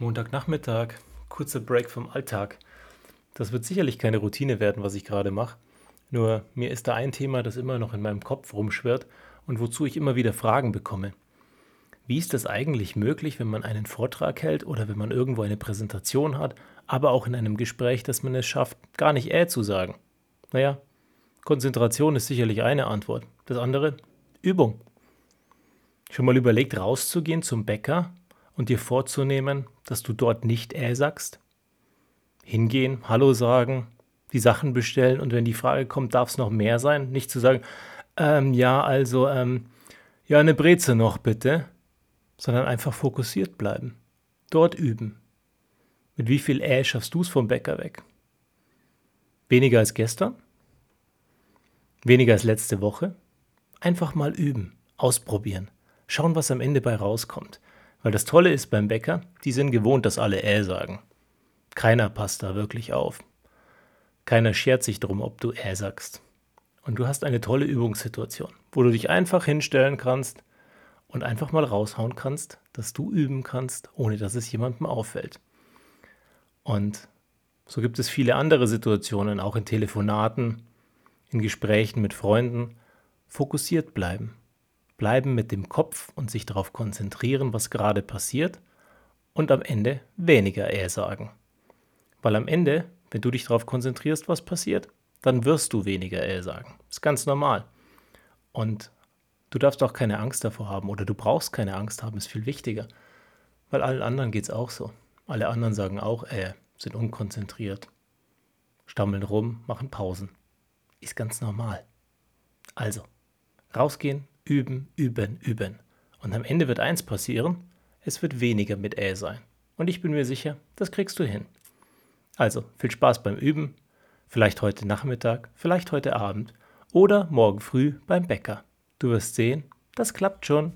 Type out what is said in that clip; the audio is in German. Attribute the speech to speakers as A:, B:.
A: Montagnachmittag, kurzer Break vom Alltag. Das wird sicherlich keine Routine werden, was ich gerade mache. Nur mir ist da ein Thema, das immer noch in meinem Kopf rumschwirrt und wozu ich immer wieder Fragen bekomme. Wie ist das eigentlich möglich, wenn man einen Vortrag hält oder wenn man irgendwo eine Präsentation hat, aber auch in einem Gespräch, dass man es schafft, gar nicht äh zu sagen? Naja, Konzentration ist sicherlich eine Antwort. Das andere, Übung. Schon mal überlegt, rauszugehen zum Bäcker und dir vorzunehmen, dass du dort nicht äh sagst? Hingehen, Hallo sagen, die Sachen bestellen und wenn die Frage kommt, darf es noch mehr sein? Nicht zu sagen, ähm, ja, also, ähm, ja, eine Breze noch bitte, sondern einfach fokussiert bleiben. Dort üben. Mit wie viel Äh schaffst du es vom Bäcker weg? Weniger als gestern? Weniger als letzte Woche? Einfach mal üben, ausprobieren, schauen, was am Ende bei rauskommt. Weil das Tolle ist beim Bäcker, die sind gewohnt, dass alle Äh sagen. Keiner passt da wirklich auf. Keiner schert sich drum, ob du Äh sagst. Und du hast eine tolle Übungssituation, wo du dich einfach hinstellen kannst und einfach mal raushauen kannst, dass du üben kannst, ohne dass es jemandem auffällt. Und so gibt es viele andere Situationen, auch in Telefonaten, in Gesprächen mit Freunden. Fokussiert bleiben bleiben mit dem Kopf und sich darauf konzentrieren, was gerade passiert und am Ende weniger äh sagen. Weil am Ende, wenn du dich darauf konzentrierst, was passiert, dann wirst du weniger äh sagen. Ist ganz normal. Und du darfst auch keine Angst davor haben oder du brauchst keine Angst haben, ist viel wichtiger. Weil allen anderen geht es auch so. Alle anderen sagen auch äh, sind unkonzentriert, stammeln rum, machen Pausen. Ist ganz normal. Also, rausgehen, üben, üben, üben. Und am Ende wird eins passieren, es wird weniger mit Ä sein. Und ich bin mir sicher, das kriegst du hin. Also, viel Spaß beim Üben, vielleicht heute Nachmittag, vielleicht heute Abend oder morgen früh beim Bäcker. Du wirst sehen, das klappt schon.